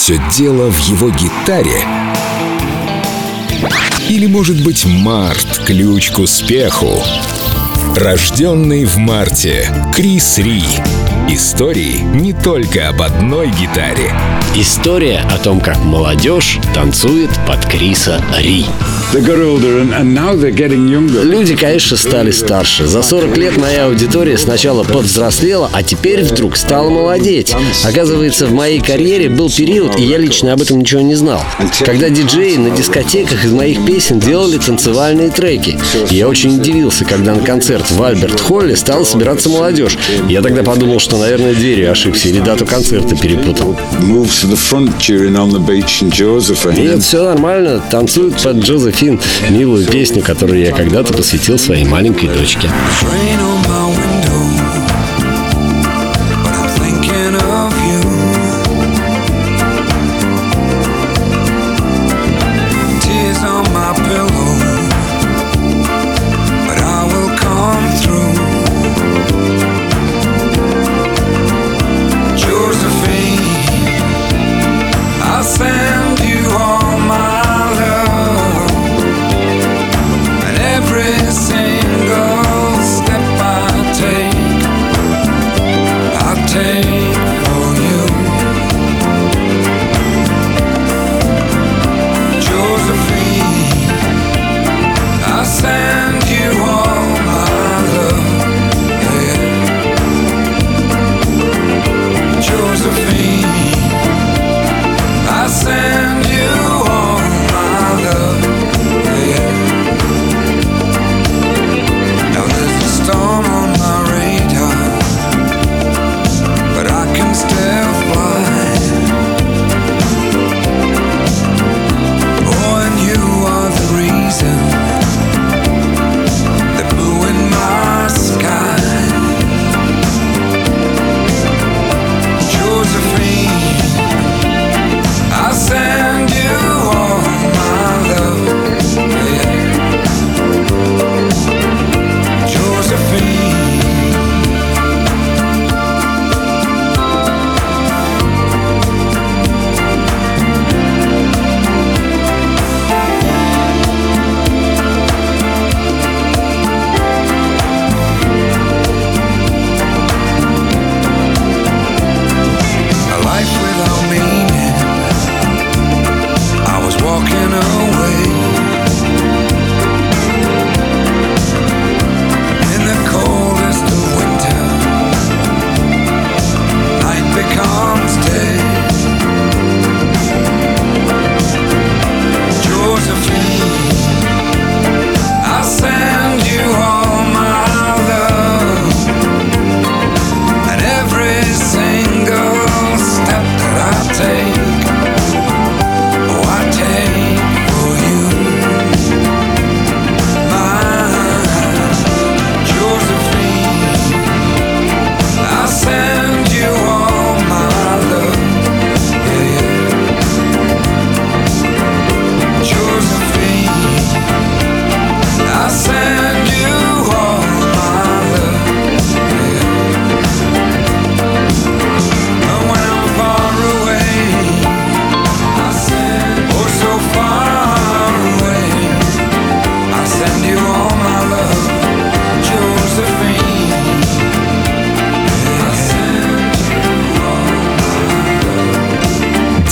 все дело в его гитаре? Или, может быть, март — ключ к успеху? Рожденный в марте. Крис Ри. Истории не только об одной гитаре. История о том, как молодежь танцует под Криса Ри. Люди, конечно, стали старше. За 40 лет моя аудитория сначала повзрослела, а теперь вдруг стала молодеть. Оказывается, в моей карьере был период, и я лично об этом ничего не знал, когда диджеи на дискотеках из моих песен делали танцевальные треки. И я очень удивился, когда на концерт в Альберт-Холле стала собираться молодежь. Я тогда подумал, что, наверное, дверью ошибся или дату концерта перепутал. Нет, все нормально. Танцуют под Джозефин Фин милую песню, которую я когда-то посвятил своей маленькой дочке.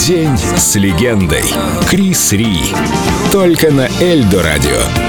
День с легендой. Крис Ри. Только на Эльдо радио.